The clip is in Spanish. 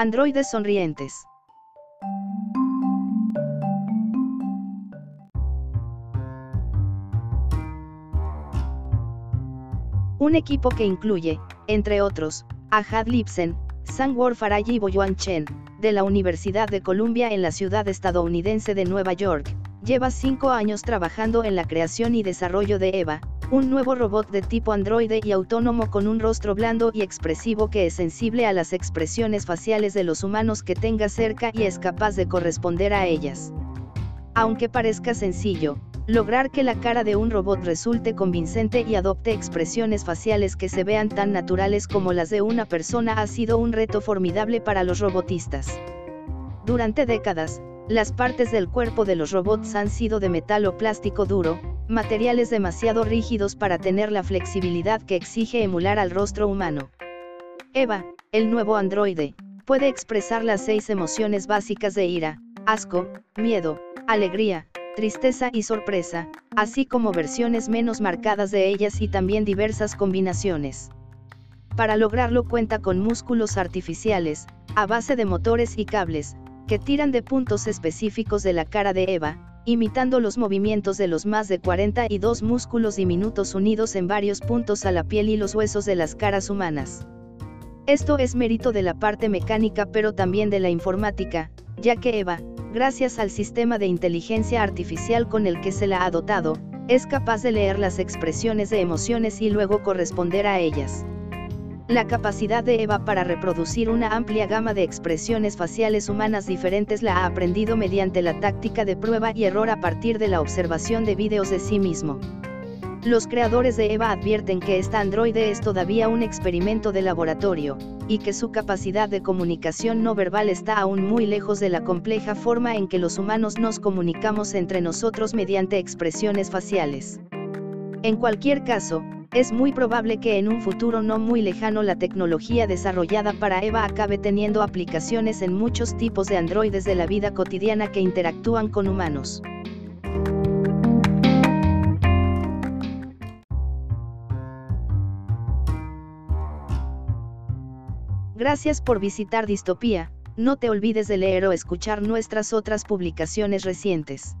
Androides sonrientes. Un equipo que incluye, entre otros, a Had Lipsen, Sangwor Faraji y Boyuan Chen, de la Universidad de Columbia en la ciudad estadounidense de Nueva York, lleva cinco años trabajando en la creación y desarrollo de EVA, un nuevo robot de tipo androide y autónomo con un rostro blando y expresivo que es sensible a las expresiones faciales de los humanos que tenga cerca y es capaz de corresponder a ellas. Aunque parezca sencillo, lograr que la cara de un robot resulte convincente y adopte expresiones faciales que se vean tan naturales como las de una persona ha sido un reto formidable para los robotistas. Durante décadas, las partes del cuerpo de los robots han sido de metal o plástico duro, materiales demasiado rígidos para tener la flexibilidad que exige emular al rostro humano. Eva, el nuevo androide, puede expresar las seis emociones básicas de ira, asco, miedo, alegría, tristeza y sorpresa, así como versiones menos marcadas de ellas y también diversas combinaciones. Para lograrlo cuenta con músculos artificiales, a base de motores y cables, que tiran de puntos específicos de la cara de Eva, imitando los movimientos de los más de 42 músculos diminutos unidos en varios puntos a la piel y los huesos de las caras humanas. Esto es mérito de la parte mecánica pero también de la informática, ya que Eva, gracias al sistema de inteligencia artificial con el que se la ha dotado, es capaz de leer las expresiones de emociones y luego corresponder a ellas. La capacidad de Eva para reproducir una amplia gama de expresiones faciales humanas diferentes la ha aprendido mediante la táctica de prueba y error a partir de la observación de vídeos de sí mismo. Los creadores de Eva advierten que esta androide es todavía un experimento de laboratorio, y que su capacidad de comunicación no verbal está aún muy lejos de la compleja forma en que los humanos nos comunicamos entre nosotros mediante expresiones faciales. En cualquier caso, es muy probable que en un futuro no muy lejano la tecnología desarrollada para EVA acabe teniendo aplicaciones en muchos tipos de androides de la vida cotidiana que interactúan con humanos. Gracias por visitar Distopía, no te olvides de leer o escuchar nuestras otras publicaciones recientes.